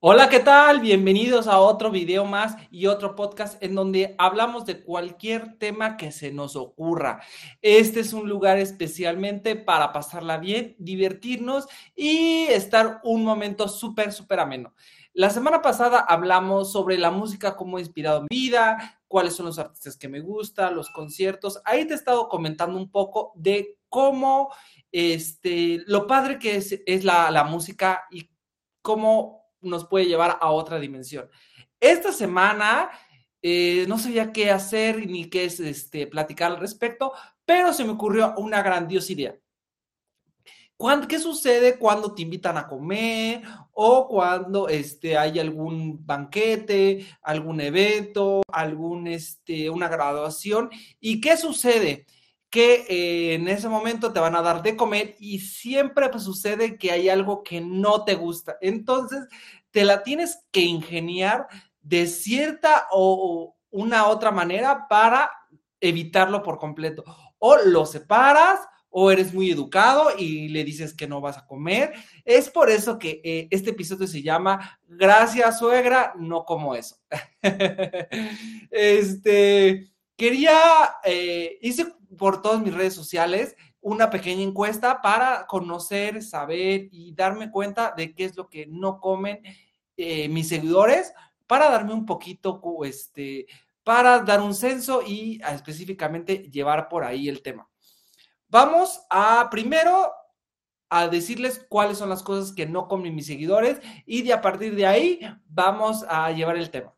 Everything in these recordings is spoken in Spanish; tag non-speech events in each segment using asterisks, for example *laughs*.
Hola, ¿qué tal? Bienvenidos a otro video más y otro podcast en donde hablamos de cualquier tema que se nos ocurra. Este es un lugar especialmente para pasarla bien, divertirnos y estar un momento súper, súper ameno. La semana pasada hablamos sobre la música, cómo ha inspirado mi vida, cuáles son los artistas que me gustan, los conciertos. Ahí te he estado comentando un poco de cómo, este, lo padre que es, es la, la música y cómo nos puede llevar a otra dimensión. Esta semana eh, no sabía qué hacer ni qué es este, platicar al respecto, pero se me ocurrió una grandiosa idea. ¿Qué sucede cuando te invitan a comer o cuando este, hay algún banquete, algún evento, algún, este, una graduación? ¿Y qué sucede? Que eh, en ese momento te van a dar de comer y siempre pues, sucede que hay algo que no te gusta. Entonces, te la tienes que ingeniar de cierta o una otra manera para evitarlo por completo. O lo separas o eres muy educado y le dices que no vas a comer. Es por eso que eh, este episodio se llama Gracias suegra, no como eso. *laughs* este, quería, eh, hice por todas mis redes sociales una pequeña encuesta para conocer, saber y darme cuenta de qué es lo que no comen eh, mis seguidores, para darme un poquito, este, para dar un censo y específicamente llevar por ahí el tema. Vamos a primero a decirles cuáles son las cosas que no comen mis seguidores y de a partir de ahí vamos a llevar el tema.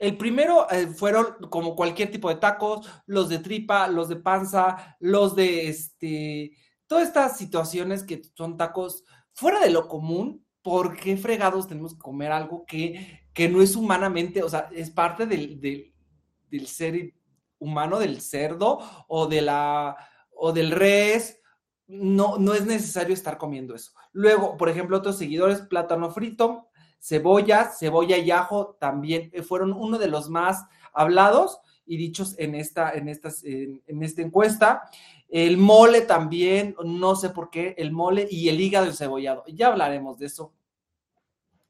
El primero eh, fueron como cualquier tipo de tacos, los de tripa, los de panza, los de este, todas estas situaciones que son tacos fuera de lo común. ¿Por qué fregados tenemos que comer algo que, que no es humanamente, o sea, es parte del, del, ser humano, del cerdo o de la o del res? No, no es necesario estar comiendo eso. Luego, por ejemplo, otros seguidores, plátano frito, cebolla, cebolla y ajo también eh, fueron uno de los más hablados y dichos en esta, en estas, en, esta encuesta. El mole también, no sé por qué, el mole y el hígado encebollado. Ya hablaremos de eso.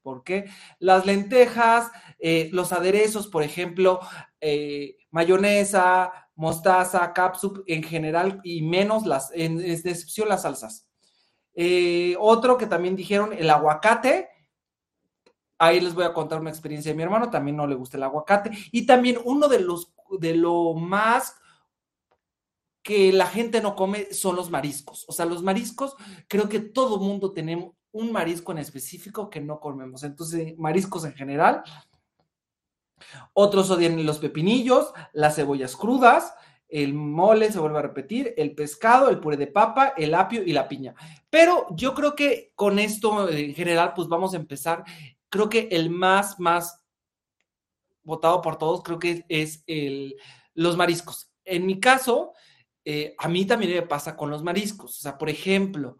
¿Por qué? Las lentejas, eh, los aderezos, por ejemplo, eh, mayonesa, mostaza, capsup en general y menos las, en, excepción las salsas. otro que también dijeron, el aguacate, Ahí les voy a contar una experiencia de mi hermano, también no le gusta el aguacate. Y también uno de los, de lo más que la gente no come son los mariscos. O sea, los mariscos, creo que todo mundo tenemos un marisco en específico que no comemos. Entonces, mariscos en general. Otros odian los pepinillos, las cebollas crudas, el mole, se vuelve a repetir, el pescado, el puré de papa, el apio y la piña. Pero yo creo que con esto en general, pues vamos a empezar creo que el más, más votado por todos, creo que es el, los mariscos. En mi caso, eh, a mí también me pasa con los mariscos. O sea, por ejemplo,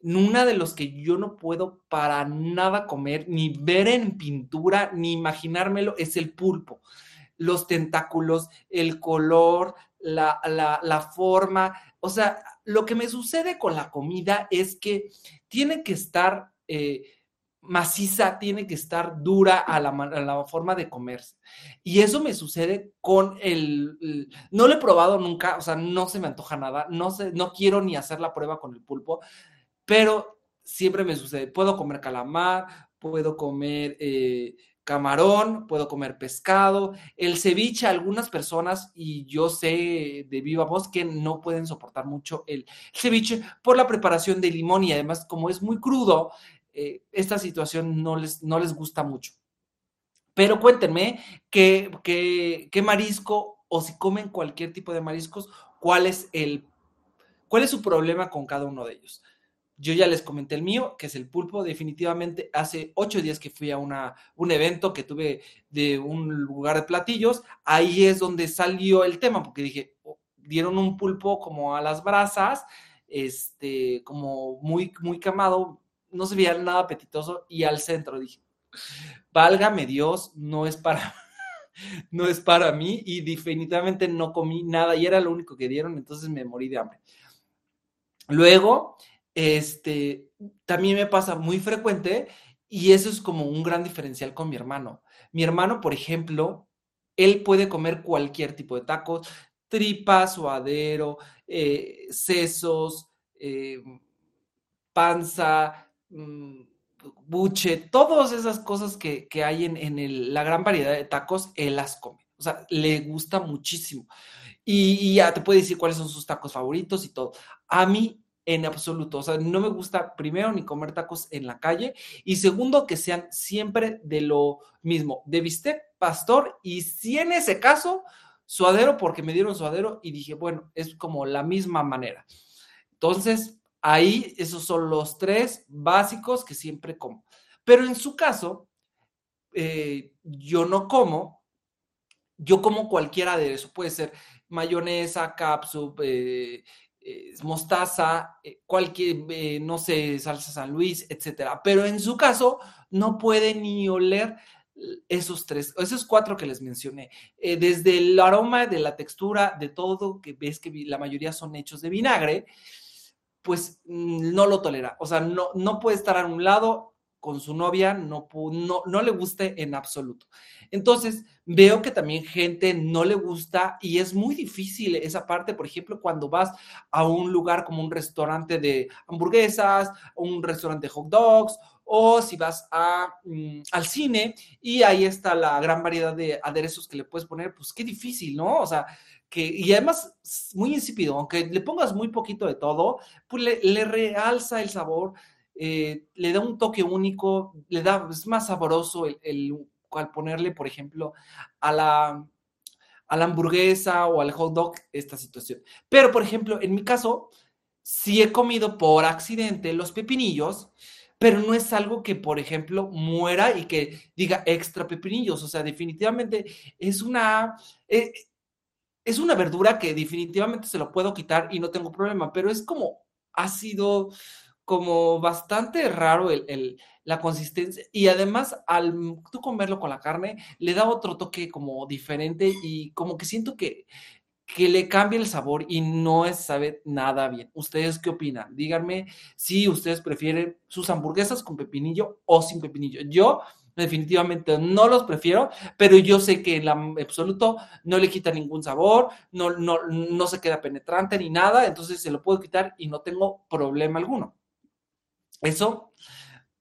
una de los que yo no puedo para nada comer, ni ver en pintura, ni imaginármelo, es el pulpo. Los tentáculos, el color, la, la forma. O sea, lo que me sucede con la comida es que tiene que estar... Eh, maciza, tiene que estar dura a la, forma de comerse. Y eso me sucede con el, no lo he probado nunca, o sea, no se me antoja nada, no, sé, no quiero ni hacer la prueba con el pulpo, pero siempre me sucede, puedo comer calamar, puedo comer eh, camarón, puedo comer pescado, el ceviche, algunas personas, y yo sé de viva voz que no pueden soportar mucho el ceviche por la preparación de limón y además como es muy crudo, eh, esta situación no les, no les gusta mucho. Pero cuéntenme qué, qué, marisco o si comen cualquier tipo de mariscos, cuál es el cuál es su problema con cada uno de ellos. Yo ya les comenté el mío, que es el pulpo. Definitivamente hace ocho días que fui a una, un evento que tuve de un lugar de platillos. Ahí es donde salió el tema, porque dije, oh, dieron un pulpo como a las brasas, este, como muy, muy quemado, no se veía nada apetitoso y al centro dije, válgame Dios, no es para, *laughs* no es para mí y definitivamente no comí nada y era lo único que dieron, entonces me morí de hambre. Luego, este, también me pasa muy frecuente Y eso es como un gran diferencial con mi hermano. Mi hermano, por ejemplo, él puede comer cualquier tipo de tacos, tripa, suadero, eh, sesos, eh, panza, buche, todas esas cosas que, hay en, la gran variedad de tacos, él las come. O sea, le gusta muchísimo. Y, ya te puede decir cuáles son sus tacos favoritos y todo. A mí, en absoluto, o sea, no me gusta primero ni comer tacos en la calle y segundo que sean siempre de lo mismo, de bistec, pastor y si en ese caso, suadero porque me dieron suadero y dije, bueno, es como la misma manera. Entonces, ahí esos son los tres básicos que siempre como. Pero en su caso, eh, yo no como, yo como cualquier aderezo, puede ser mayonesa, capsup, eh, eh, mostaza, cualquier, no sé, salsa San Luis, etcétera. Pero en su caso, no puede ni oler esos tres, esos cuatro que les mencioné, desde el aroma, de la textura, de todo, que ves que la mayoría son hechos de vinagre, pues mm, no lo tolera. O sea, no, no puede estar a un lado con su novia, no, no, no le guste en absoluto. Entonces, veo que también gente no le gusta y es muy difícil esa parte, por ejemplo, cuando vas a un lugar como un restaurante de hamburguesas, un restaurante de hot dogs, o si vas a, mm, al cine y ahí está la gran variedad de aderezos que le puedes poner, pues qué difícil, ¿no? O sea, y además muy insípido, aunque le pongas muy poquito de todo, pues le, realza el sabor, eh, le da un toque único, le da, es más sabroso el, al ponerle, por ejemplo, a la, a la hamburguesa o al hot dog esta situación. Pero, por ejemplo, en mi caso, sí he comido por accidente los pepinillos, pero no es algo que, por ejemplo, muera y que diga extra pepinillos. O sea, definitivamente es una... Eh, es una verdura que definitivamente se lo puedo quitar y no tengo problema, pero es como ha sido como bastante raro el, la consistencia y además al tú comerlo con la carne le da otro toque como diferente y como que siento que, que le cambia el sabor y no es, sabe nada bien. ¿Ustedes qué opinan? Díganme si ustedes prefieren sus hamburguesas con pepinillo o sin pepinillo. Yo definitivamente no los prefiero, pero yo sé que en absoluto no le quita ningún sabor, no, no, no se queda penetrante ni nada, entonces se lo puedo quitar y no tengo problema alguno. Eso,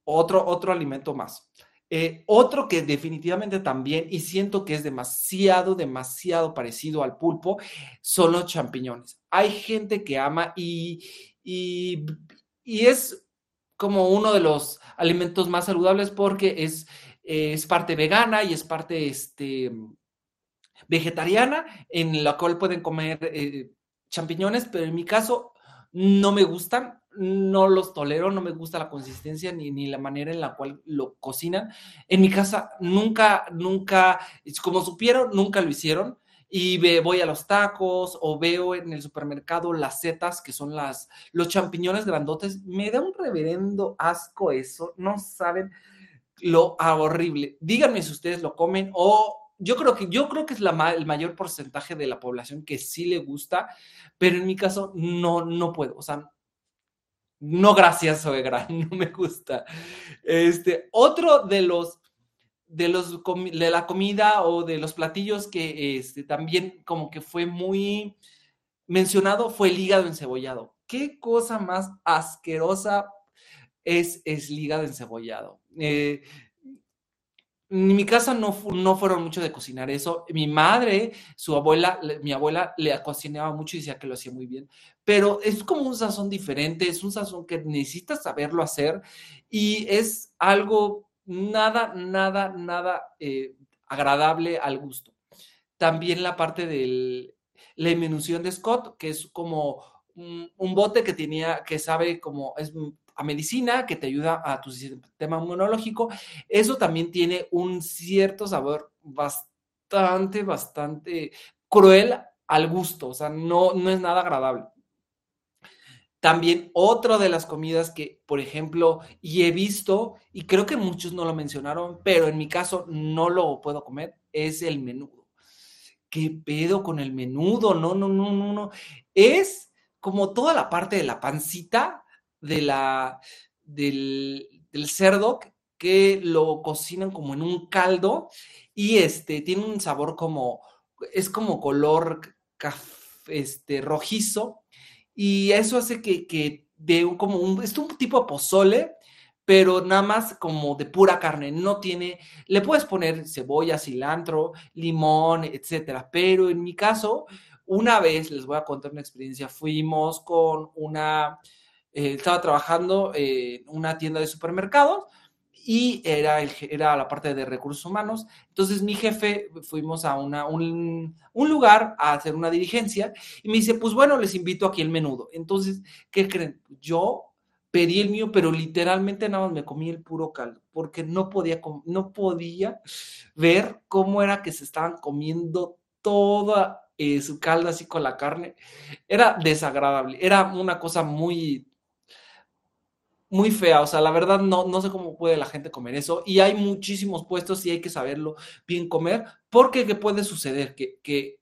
otro, otro alimento más. Eh, otro que definitivamente también, y siento que es demasiado, demasiado parecido al pulpo, son los champiñones. Hay gente que ama y, y es como uno de los alimentos más saludables porque es, es parte vegana y es parte este, vegetariana, en la cual pueden comer eh, champiñones, pero en mi caso no me gustan, no los tolero, no me gusta la consistencia ni, ni, la manera en la cual lo cocinan. En mi casa nunca, nunca, como supieron, nunca lo hicieron y voy a los tacos o veo en el supermercado las setas, que son las, los champiñones grandotes, me da un reverendo asco eso, no saben lo horrible. Díganme si ustedes lo comen o yo creo que, yo creo que es la, el mayor porcentaje de la población que sí le gusta, pero en mi caso no, no puedo, o sea, no gracias, suegra, *laughs* no me gusta. Este, otro de los de, los, de la comida o de los platillos que este, también como que fue muy mencionado fue el hígado encebollado. ¿Qué cosa más asquerosa es, es el hígado encebollado? Eh, en mi casa no, no fueron mucho de cocinar eso. Mi madre, su abuela, mi abuela le cocinaba mucho y decía que lo hacía muy bien. Pero es como un sazón diferente, es un sazón que necesitas saberlo hacer y es algo nada, nada, nada eh, agradable al gusto. También la parte de la disminución de Scott, que es como un, bote que tenía, que sabe como es a medicina, que te ayuda a tu sistema inmunológico. Eso también tiene un cierto sabor bastante, bastante cruel al gusto, o sea, no, no es nada agradable. También otra de las comidas que, por ejemplo, y he visto, y creo que muchos no lo mencionaron, pero en mi caso no lo puedo comer, es el menudo. ¿Qué pedo con el menudo? No, no, no, no, no. Es como toda la parte de la pancita de la, del, cerdo que lo cocinan como en un caldo y este tiene un sabor como, es como color este, rojizo y eso hace que, que de un, como un, es un tipo de pozole, pero nada más como de pura carne, no tiene, le puedes poner cebolla, cilantro, limón, etcétera, pero en mi caso, una vez les voy a contar una experiencia, fuimos con una, eh, estaba trabajando en una tienda de supermercados y era, el, era la parte de recursos humanos. Entonces mi jefe, fuimos a una, un, lugar a hacer una diligencia y me dice, pues bueno, les invito aquí el menudo. Entonces, ¿qué creen? Yo pedí el mío, pero literalmente nada más me comí el puro caldo, porque no podía, no podía ver cómo era que se estaban comiendo toda eh, su caldo así con la carne. Era desagradable, era una cosa muy muy fea, o sea, la verdad no, no sé cómo puede la gente comer eso y hay muchísimos puestos y hay que saberlo bien comer porque ¿qué puede suceder? Que, que,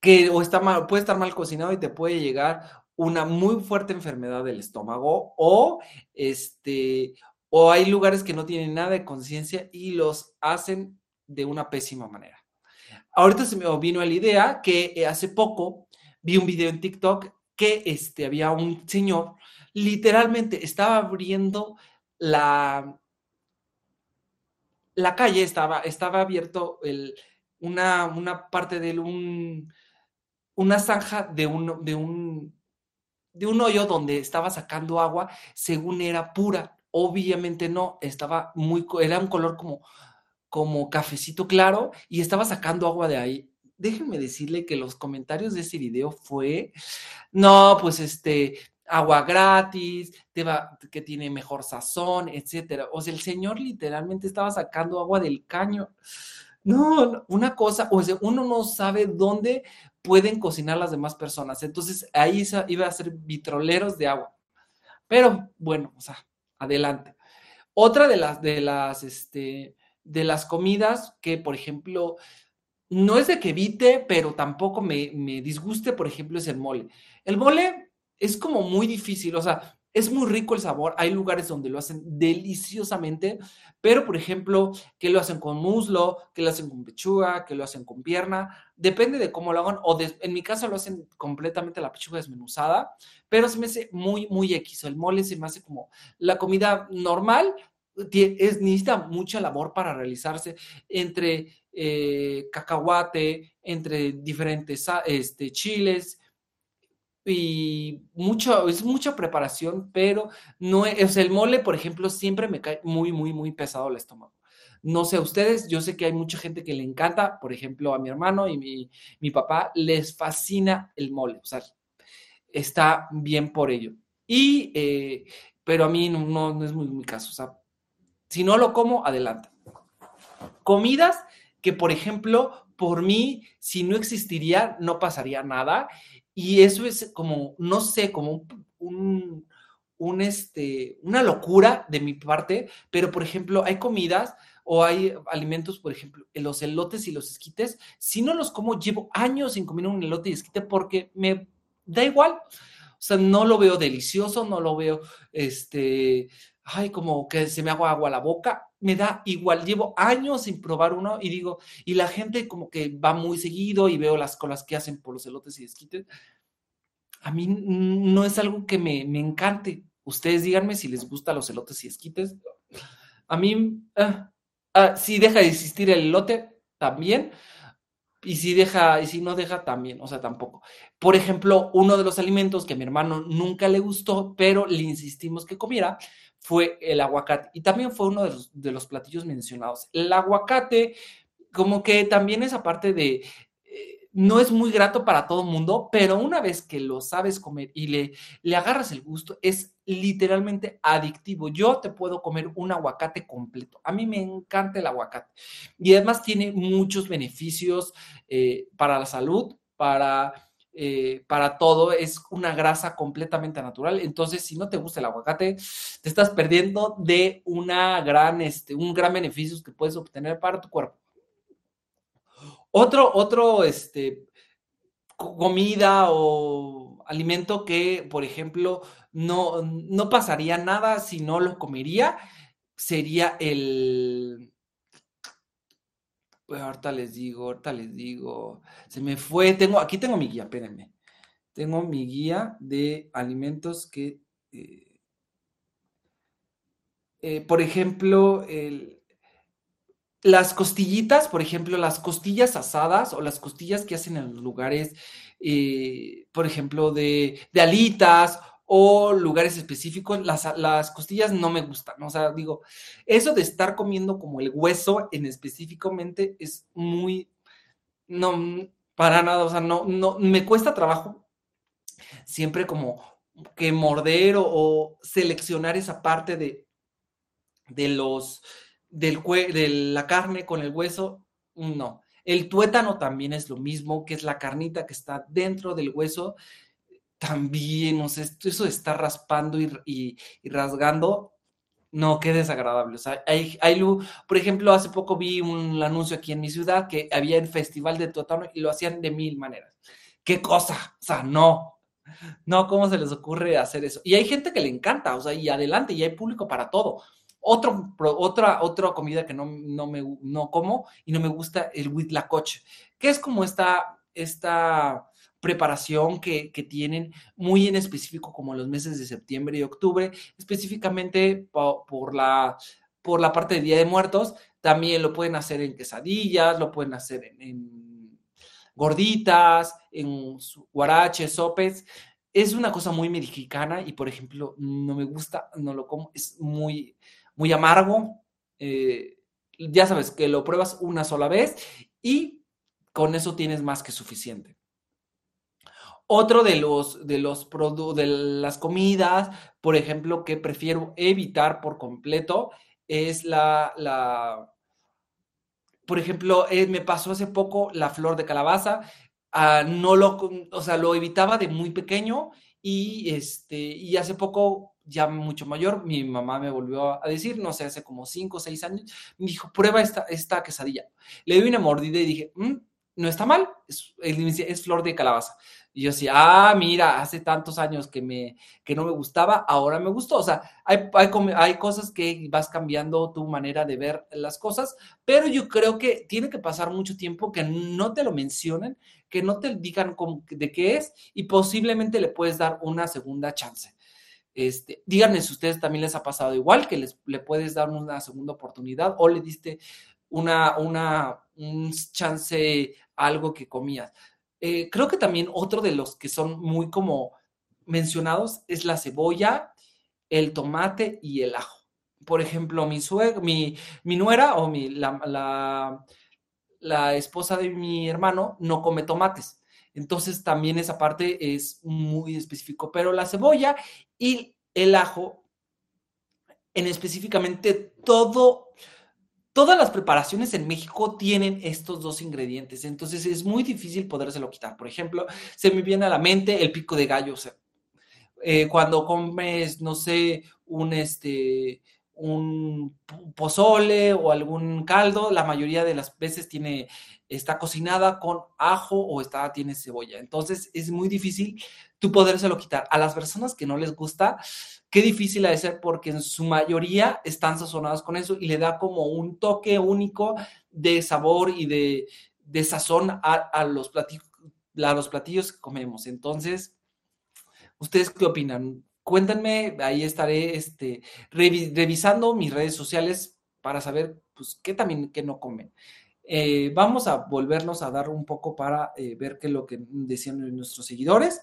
que o está mal, puede estar mal cocinado y te puede llegar una muy fuerte enfermedad del estómago o este o hay lugares que no tienen nada de conciencia y los hacen de una pésima manera. Ahorita se me vino la idea que eh, hace poco vi un video en TikTok que este, había un señor literalmente estaba abriendo la, la calle, estaba, estaba abierto el, una, una, parte de un, una zanja de un, de, un, de un hoyo donde estaba sacando agua, según era pura. Obviamente no, estaba muy, era un color como, como cafecito claro y estaba sacando agua de ahí déjenme decirle que los comentarios de ese video fue, no, pues este, agua gratis, te va, que tiene mejor sazón, etcétera. O sea, el señor literalmente estaba sacando agua del caño. No, una cosa, o sea, uno no sabe dónde pueden cocinar las demás personas. Entonces ahí iba a ser vitroleros de agua. Pero bueno, o sea, adelante. Otra de las, de las, este, de las comidas que, por ejemplo, no es de que evite, pero tampoco me, me disguste, por ejemplo, es el mole. El mole es como muy difícil, o sea, es muy rico el sabor, hay lugares donde lo hacen deliciosamente, pero por ejemplo, que lo hacen con muslo, que lo hacen con pechuga, que lo hacen con pierna, depende de cómo lo hagan, o en mi caso lo hacen completamente la pechuga desmenuzada, pero se me hace muy, muy X, el mole se me hace como la comida normal, es, necesita mucha labor para realizarse entre eh, cacahuate, entre diferentes este, chiles, y mucho, es mucha preparación, pero no es, el mole, por ejemplo, siempre me cae muy, muy, muy pesado el estómago. No sé, ustedes, yo sé que hay mucha gente que le encanta, por ejemplo, a mi hermano y mi, mi papá, les fascina el mole, o sea, está bien por ello. Y, eh, pero a mí no, no, es muy mi caso, o sea, si no lo como, adelante. Comidas que, por ejemplo, por mí, si no existiría, no pasaría nada y eso es como, no sé, como un, este, una locura de mi parte, pero por ejemplo, hay comidas o hay alimentos, por ejemplo, los elotes y los esquites, si no los como, llevo años sin comer un elote y esquite porque me da igual. O sea, no lo veo delicioso, no lo veo, este, ay, como que se me haga agua a la boca, me da igual, llevo años sin probar uno y digo, y la gente como que va muy seguido y veo las colas que hacen por los elotes y esquites. A mí no es algo que me, me encante. Ustedes díganme si les gustan los elotes y esquites. A mí, ah, ah, si deja de existir el elote, también. Y si deja, y si no deja, también, o sea, tampoco. Por ejemplo, uno de los alimentos que a mi hermano nunca le gustó, pero le insistimos que comiera, fue el aguacate. Y también fue uno de los, platillos mencionados. El aguacate, como que también es aparte de, eh, no es muy grato para todo el mundo, pero una vez que lo sabes comer y le, le agarras el gusto, es literalmente adictivo. Yo te puedo comer un aguacate completo. A mí me encanta el aguacate. Y además tiene muchos beneficios eh, para la salud, para eh, para todo, es una grasa completamente natural. Entonces, si no te gusta el aguacate, te estás perdiendo de una gran, este, un gran beneficio que puedes obtener para tu cuerpo. Otro, otro, este, comida o alimento que, por ejemplo, no, no pasaría nada si no lo comería, sería el... Pues ahorita les digo, ahorita les digo. Se me fue, tengo, aquí tengo mi guía, espérenme. Tengo mi guía de alimentos que, eh, eh, por ejemplo, las costillitas, por ejemplo, las costillas asadas o las costillas que hacen en los lugares, eh, por ejemplo, de, de, alitas o lugares específicos, las, las, costillas no me gustan. O sea, digo, eso de estar comiendo como el hueso en específicamente es muy, no, para nada, o sea, no, no, me cuesta trabajo siempre como que morder o, seleccionar esa parte de, de los del de la carne con el hueso, no. El tuétano también es lo mismo, que es la carnita que está dentro del hueso. También, o sea, eso de estar raspando y, rasgando, no, qué desagradable. O sea, hay, hay, por ejemplo, hace poco vi un anuncio aquí en mi ciudad que había el festival de tuétano y lo hacían de mil maneras. ¿Qué cosa? O sea, no, no, ¿cómo se les ocurre hacer eso? Y hay gente que le encanta, o sea, y adelante, y hay público para todo. Otro, otra, otra comida que no, no, me, no como y no me gusta, el huitlacoche, que es como esta, esta preparación que, que, tienen muy en específico como los meses de septiembre y octubre, específicamente por, la, por la parte de Día de Muertos. También lo pueden hacer en quesadillas, lo pueden hacer en, en gorditas, en guaraches, sopes. Es una cosa muy mexicana y, por ejemplo, no me gusta, no lo como, es muy, muy amargo. Eh, ya sabes que lo pruebas una sola vez y con eso tienes más que suficiente. Otro de los de los de las comidas, por ejemplo, que prefiero evitar por completo es la, la por ejemplo, eh, me pasó hace poco la flor de calabaza, ah, no lo, o sea, lo evitaba de muy pequeño y este y hace poco ya mucho mayor, mi mamá me volvió a decir, no sé, hace como cinco o seis años, me dijo, prueba esta, esta quesadilla. Le di una mordida y dije, mm, no está mal, es, es, flor de calabaza. Y yo decía, ah, mira, hace tantos años que, me, que no me gustaba, ahora me gustó. O sea, hay, hay, hay cosas que vas cambiando tu manera de ver las cosas, pero yo creo que tiene que pasar mucho tiempo que no te lo mencionen, que no te digan de qué es y posiblemente le puedes dar una segunda chance. Este, díganme si ustedes también les ha pasado igual, que les, le puedes dar una segunda oportunidad o le diste una, una, un chance a algo que comías. Eh, creo que también otro de los que son muy como mencionados es la cebolla, el tomate y el ajo. Por ejemplo, mi suegra, mi, mi nuera o mi, la, la, la esposa de mi hermano no come tomates. Entonces también esa parte es muy específico, pero la cebolla y el ajo, en específicamente todo, todas las preparaciones en México tienen estos dos ingredientes, entonces es muy difícil podérselo quitar. Por ejemplo, se me viene a la mente el pico de gallo, o sea, eh, cuando comes, no sé, un este un pozole o algún caldo, la mayoría de las veces tiene está cocinada con ajo o está, tiene cebolla. Entonces es muy difícil tú podérselo quitar. A las personas que no les gusta, qué difícil ha de ser porque en su mayoría están sazonadas con eso y le da como un toque único de sabor y de, de sazón a, los platillos, a los platillos que comemos. Entonces, ¿ustedes qué opinan? Cuéntenme, ahí estaré este, revisando mis redes sociales para saber pues, qué también, qué no comen. Eh, vamos a volvernos a dar un poco para eh, ver qué es lo que decían nuestros seguidores.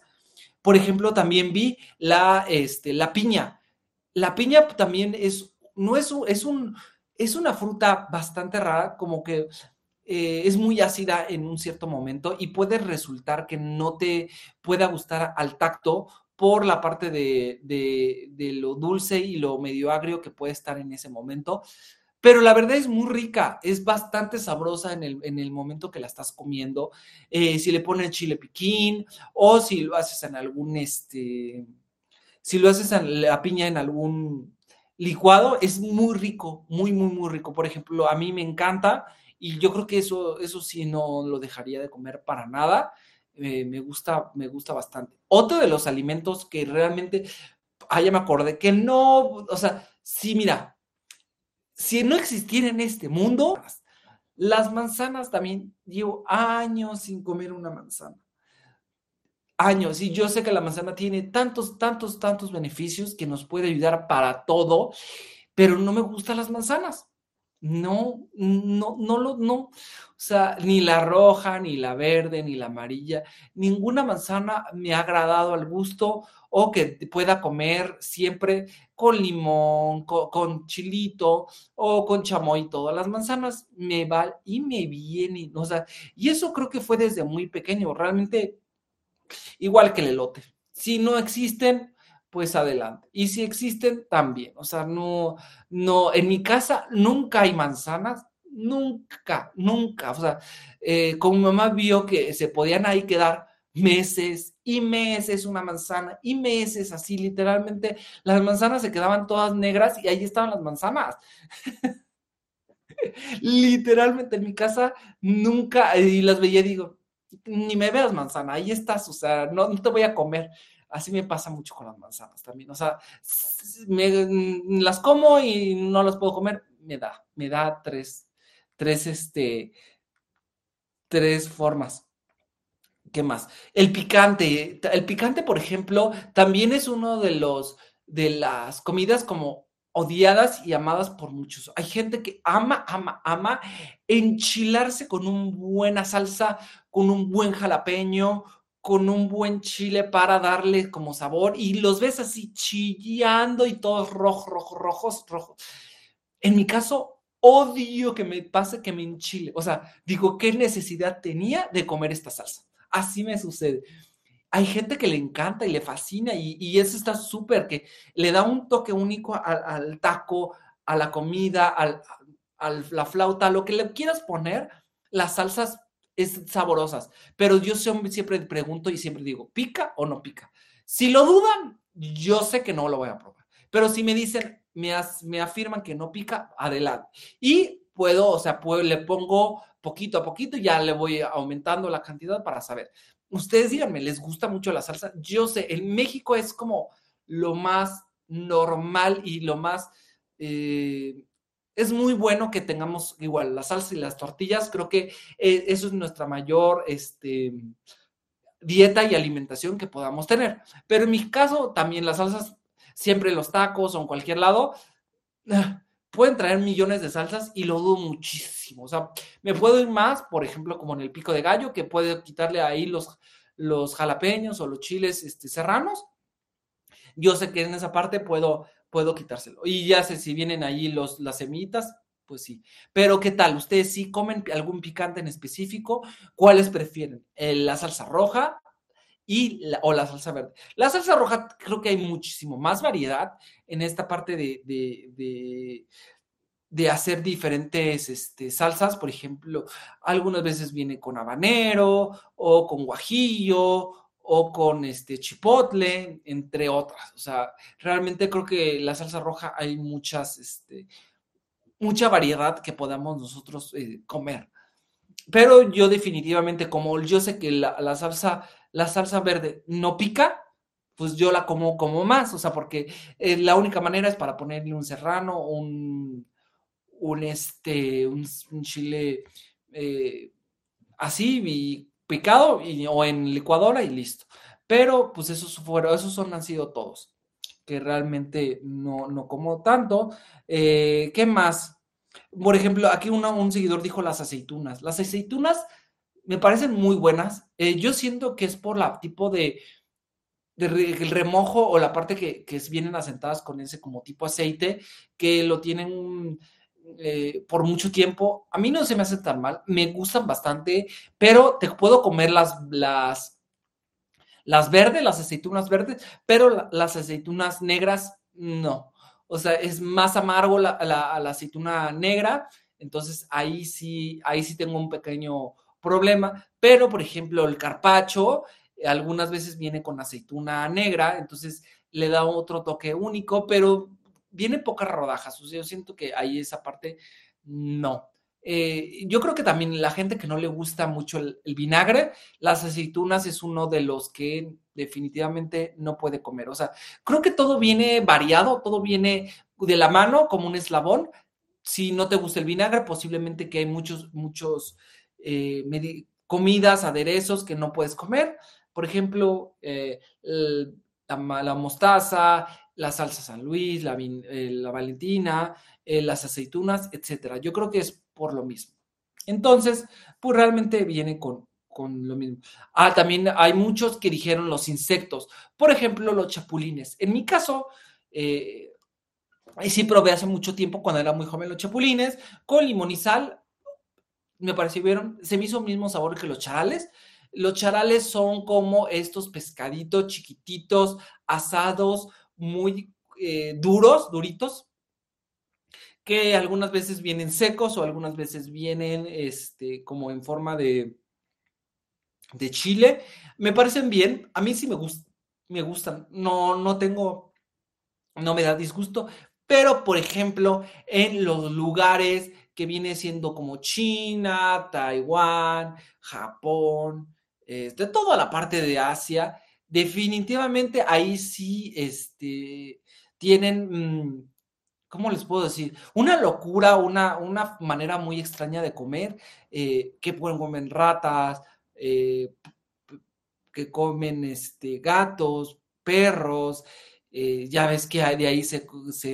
Por ejemplo, también vi la, este, la piña. La piña también es, no es, un, es, un, es una fruta bastante rara, como que eh, es muy ácida en un cierto momento y puede resultar que no te pueda gustar al tacto por la parte de, de, lo dulce y lo medio agrio que puede estar en ese momento pero la verdad es muy rica, es bastante sabrosa en el, en el momento que la estás comiendo. Eh, si le pones chile piquín o si lo haces en algún, este, si lo haces en la piña en algún licuado, es muy rico, muy, muy, muy rico. Por ejemplo, a mí me encanta y yo creo que eso, eso sí no lo dejaría de comer para nada. Eh, me gusta, me gusta bastante. Otro de los alimentos que realmente, ah, ya me acordé, que no, o sea, sí, mira, si no existiera en este mundo, las manzanas también llevo años sin comer una manzana. Años. Y yo sé que la manzana tiene tantos, tantos, tantos beneficios que nos puede ayudar para todo, pero no me gustan las manzanas. No, no, no lo, no. O sea, ni la roja, ni la verde, ni la amarilla, ninguna manzana me ha agradado al gusto o que pueda comer siempre con limón, con, chilito o con chamoy, todas las manzanas me van y me vienen, o sea, y eso creo que fue desde muy pequeño, realmente igual que el elote. Si no existen, pues adelante. Y si existen, también. O sea, no, no, en mi casa nunca hay manzanas, nunca, nunca. O sea, eh, como mi mamá vio que se podían ahí quedar meses y meses una manzana y meses así, literalmente, las manzanas se quedaban todas negras y ahí estaban las manzanas. *laughs* literalmente en mi casa nunca, y las veía y digo, ni me veas manzana, ahí estás, o sea, no, no te voy a comer. Así me pasa mucho con las manzanas también. O sea, me, mm, las como y no las puedo comer, me da, me da tres, tres, este, tres formas. ¿Qué más? El picante. El picante, por ejemplo, también es uno de los, de las comidas como odiadas y amadas por muchos. Hay gente que ama, ama, ama enchilarse con una buena salsa, con un buen jalapeño, con un buen chile para darle como sabor y los ves así chillando y todos rojos, rojos, rojos, rojos. En mi caso, odio que me pase que me enchile. O sea, digo, ¿qué necesidad tenía de comer esta salsa? Así me sucede. Hay gente que le encanta y le fascina y, eso está súper, que le da un toque único al, taco, a la comida, a la flauta, lo que le quieras poner, las salsas es saborosas, pero yo siempre pregunto y siempre digo, ¿pica o no pica? Si lo dudan, yo sé que no lo voy a probar, pero si me dicen, me, afirman que no pica, adelante. Y puedo, o sea, le pongo poquito a poquito, ya le voy aumentando la cantidad para saber. Ustedes díganme, ¿les gusta mucho la salsa? Yo sé, en México es como lo más normal y lo más... Eh, es muy bueno que tengamos igual la salsa y las tortillas. Creo que eh, eso es nuestra mayor este, dieta y alimentación que podamos tener. Pero en mi caso, también las salsas, siempre los tacos o en cualquier lado, pueden traer millones de salsas y lo dudo muchísimo. O sea, me puedo ir más, por ejemplo, como en el pico de gallo, que puede quitarle ahí los, los jalapeños o los chiles este, serranos. Yo sé que en esa parte puedo puedo quitárselo. Y ya sé si vienen ahí los, las semitas, pues sí. Pero ¿qué tal? ¿Ustedes sí comen algún picante en específico? ¿Cuáles prefieren? ¿La salsa roja y o la salsa verde? La salsa roja creo que hay muchísimo más variedad en esta parte de, de, de, hacer diferentes este, salsas. Por ejemplo, algunas veces viene con habanero o con guajillo o con este chipotle, entre otras. O sea, realmente creo que la salsa roja hay muchas, este, mucha variedad que podamos nosotros eh, comer. Pero yo definitivamente, como yo sé que la, salsa, la salsa verde no pica, pues yo la como como más, o sea, porque eh, la única manera es para ponerle un serrano, un, un este, un, chile eh, así y picado y, o en licuadora y listo. Pero pues esos fueron, esos son, han sido todos, que realmente no, no como tanto. Eh, ¿Qué más? Por ejemplo, aquí un seguidor dijo las aceitunas. Las aceitunas me parecen muy buenas. Eh, yo siento que es por la tipo de, el remojo o la parte que, que vienen asentadas con ese como tipo aceite, que lo tienen eh, por mucho tiempo. A mí no se me hace tan mal, me gustan bastante, pero te puedo comer las, las, las verdes, las aceitunas verdes, pero las aceitunas negras no. O sea, es más amargo la, la, aceituna negra, entonces ahí sí, ahí sí tengo un pequeño problema, pero por ejemplo el carpacho algunas veces viene con aceituna negra, entonces le da otro toque único, pero viene pocas rodajas, o sea, yo siento que ahí esa parte no. Eh, yo creo que también la gente que no le gusta mucho el, vinagre, las aceitunas es uno de los que definitivamente no puede comer. O sea, creo que todo viene variado, todo viene de la mano como un eslabón, si no te gusta el vinagre, posiblemente que hay muchos, muchos eh, comidas, aderezos que no puedes comer. Por ejemplo, eh, la, mostaza, la salsa San Luis, la, la Valentina, las aceitunas, etcétera. Yo creo que es por lo mismo. Entonces, pues realmente viene con, con lo mismo. Ah, también hay muchos que dijeron los insectos. Por ejemplo, los chapulines. En mi caso, eh, sí probé hace mucho tiempo, cuando era muy joven, los chapulines con limón y sal. Me parecieron, se me hizo el mismo sabor que los charales. Los charales son como estos pescaditos chiquititos, asados, muy eh, duros, duritos, que algunas veces vienen secos o algunas veces vienen este, como en forma de, de chile. Me parecen bien, a mí sí me, me gustan, no, no tengo, no me da disgusto, pero por ejemplo, en los lugares que viene siendo como China, Taiwán, Japón, de toda la parte de Asia, definitivamente ahí sí este, tienen, mm, ¿cómo les puedo decir? Una locura, una, una manera muy extraña de comer, eh, que pueden comer ratas, eh, que comen este, gatos, perros, eh, ya ves que de ahí se,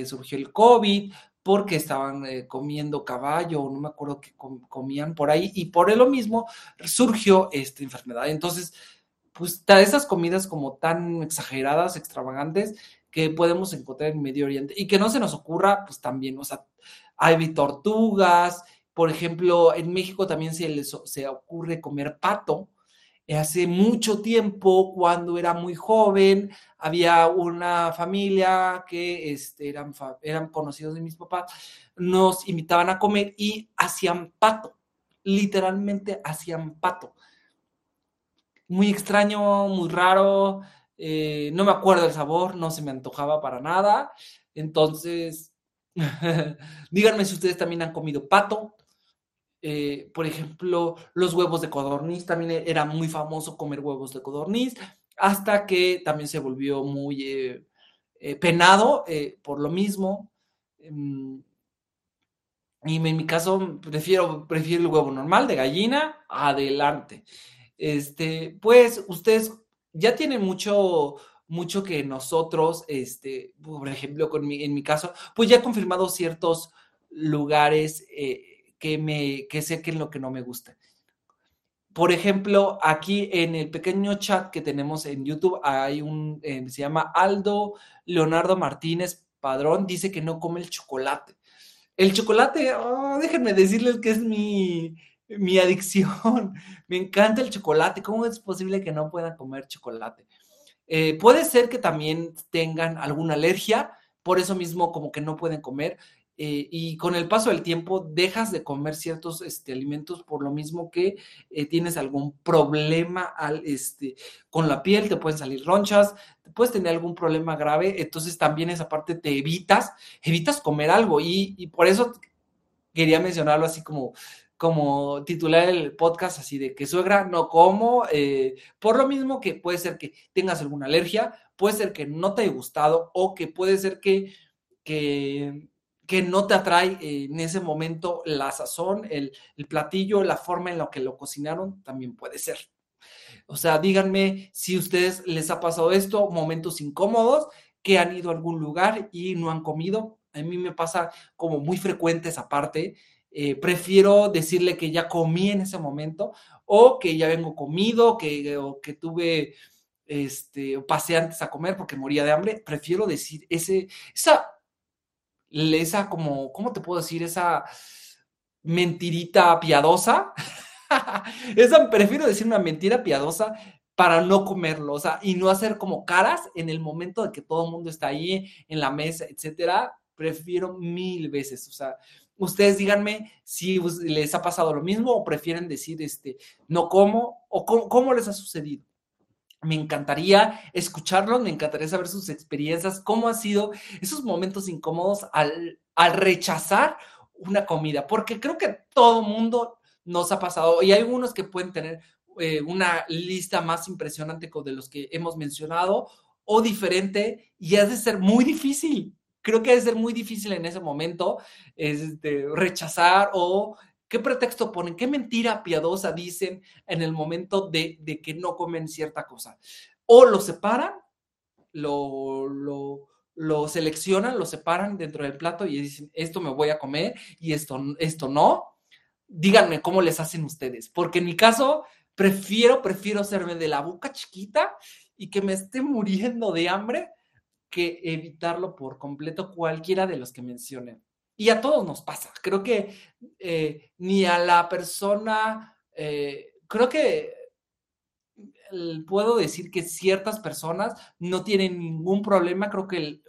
surgió el COVID, porque estaban comiendo caballo, no me acuerdo qué comían por ahí, y por lo mismo surgió esta enfermedad. Entonces, pues esas comidas como tan exageradas, extravagantes, que podemos encontrar en Medio Oriente, y que no se nos ocurra, pues también, o sea, hay tortugas, por ejemplo, en México también se les se ocurre comer pato. Hace mucho tiempo, cuando era muy joven, había una familia que este, eran, eran conocidos de mis papás, nos invitaban a comer y hacían pato, literalmente hacían pato. Muy extraño, muy raro, eh, no me acuerdo el sabor, no se me antojaba para nada. Entonces, *laughs* díganme si ustedes también han comido pato. Eh, por ejemplo, los huevos de codorniz, también era muy famoso comer huevos de codorniz, hasta que también se volvió muy eh, penado por lo mismo. Em, y en mi caso prefiero, prefiero el huevo normal de gallina, adelante. Este, pues ustedes ya tienen mucho, mucho que nosotros, este, por ejemplo, con en mi caso, pues ya he confirmado ciertos lugares que, me, que sé que es lo que no me gusta. Por ejemplo, aquí en el pequeño chat que tenemos en YouTube hay un, eh, se llama Aldo Leonardo Martínez Padrón, dice que no come el chocolate. El chocolate, oh, déjenme decirles que es mi, mi adicción. *laughs* Me encanta el chocolate. ¿Cómo es posible que no puedan comer chocolate? Eh, puede ser que también tengan alguna alergia, por eso mismo como que no pueden comer. Eh, y con el paso del tiempo dejas de comer ciertos este, alimentos por lo mismo que eh, tienes algún problema al, este, con la piel, te pueden salir ronchas, puedes tener algún problema grave, entonces también esa parte te evitas, evitas comer algo y, por eso quería mencionarlo así como, como titular el podcast, así de que suegra no como, eh, por lo mismo que puede ser que tengas alguna alergia, puede ser que no te haya gustado o que puede ser que, que que no te atrae en ese momento la sazón, el, platillo, la forma en la que lo cocinaron, también puede ser. O sea, díganme si a ustedes les ha pasado esto, momentos incómodos, que han ido a algún lugar y no han comido. A mí me pasa como muy frecuente esa parte. Eh, prefiero decirle que ya comí en ese momento o que ya vengo comido, que, o que tuve, este, pasé antes a comer porque moría de hambre. Prefiero decir ese, esa esa como, ¿cómo te puedo decir? Esa mentirita piadosa. *laughs* esa, prefiero decir una mentira piadosa para no comerlo, o sea, y no hacer como caras en el momento de que todo el mundo está ahí en la mesa, etcétera. Prefiero mil veces, o sea, ustedes díganme si les ha pasado lo mismo o prefieren decir, este, no como, o cómo les ha sucedido. Me encantaría escucharlos, me encantaría saber sus experiencias, cómo han sido esos momentos incómodos al, rechazar una comida, porque creo que todo mundo nos ha pasado y hay algunos que pueden tener eh, una lista más impresionante de los que hemos mencionado o diferente y ha de ser muy difícil, creo que debe ser muy difícil en ese momento este, rechazar o qué pretexto ponen, qué mentira piadosa dicen en el momento de, de que no comen cierta cosa. O lo separan, lo, lo, lo seleccionan, lo separan dentro del plato y dicen, esto me voy a comer y esto, esto no. Díganme cómo les hacen ustedes, porque en mi caso prefiero, prefiero hacerme de la boca chiquita y que me esté muriendo de hambre que evitarlo por completo cualquiera de los que mencionen. Y a todos nos pasa. Creo que eh, ni a la persona, eh, creo que puedo decir que ciertas personas no tienen ningún problema. Creo que el,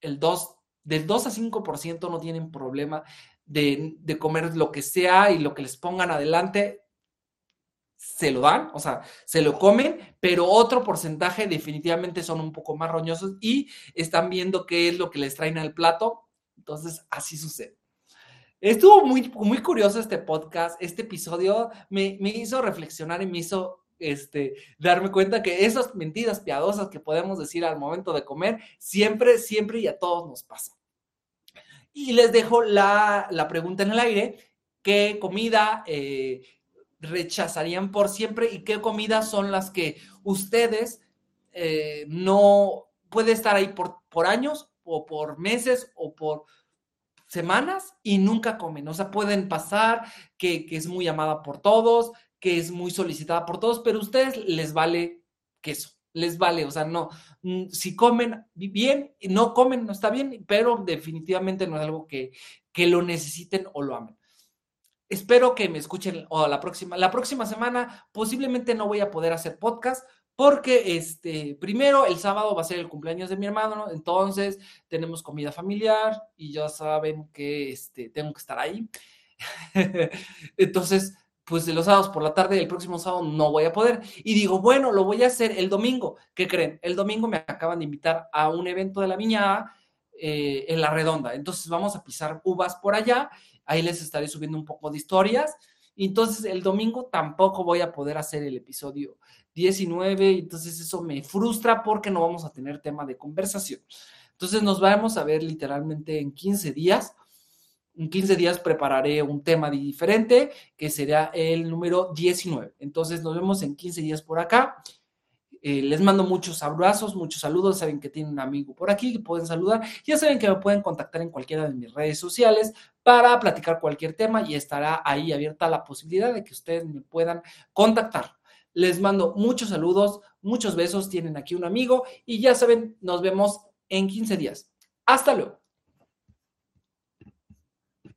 el 2, del 2 a 5% no tienen problema de, de comer lo que sea y lo que les pongan adelante se lo dan, o sea, se lo comen, pero otro porcentaje definitivamente son un poco más roñosos y están viendo qué es lo que les traen al plato. Entonces, así sucede. Estuvo muy, muy curioso este podcast, este episodio me, me hizo reflexionar y me hizo este, darme cuenta que esas mentiras piadosas que podemos decir al momento de comer, siempre, siempre y a todos nos pasa. Y les dejo la, la pregunta en el aire, ¿qué comida eh, rechazarían por siempre y qué comidas son las que ustedes eh, no puede estar ahí por, por años o por meses o por semanas y nunca comen. O sea, pueden pasar que, que, es muy amada por todos, que es muy solicitada por todos, pero a ustedes les vale queso, les vale. O sea, no, mm, si comen bien, no comen, no está bien, pero definitivamente no es algo que, que lo necesiten o lo amen. Espero que me escuchen o la próxima, la próxima semana posiblemente no voy a poder hacer podcast porque este, primero el sábado va a ser el cumpleaños de mi hermano, entonces tenemos comida familiar y ya saben que este, tengo que estar ahí. *laughs* entonces, pues de los sábados por la tarde, el próximo sábado no voy a poder. Y digo, bueno, lo voy a hacer el domingo. ¿Qué creen? El domingo me acaban de invitar a un evento de la viña eh, en la redonda. Entonces vamos a pisar uvas por allá Ahí les estaré subiendo un poco de historias. Entonces el domingo tampoco voy a poder hacer el episodio 19. Entonces eso me frustra porque no vamos a tener tema de conversación. Entonces nos vamos a ver literalmente en 15 días. En 15 días prepararé un tema diferente que será el número 19. Entonces nos vemos en 15 días por acá. Eh, les mando muchos abrazos, muchos saludos. Saben que tienen un amigo por aquí que pueden saludar. Ya saben que me pueden contactar en cualquiera de mis redes sociales para platicar cualquier tema y estará ahí abierta la posibilidad de que ustedes me puedan contactar. Les mando muchos saludos, muchos besos. Tienen aquí un amigo y ya saben, nos vemos en 15 días. Hasta luego.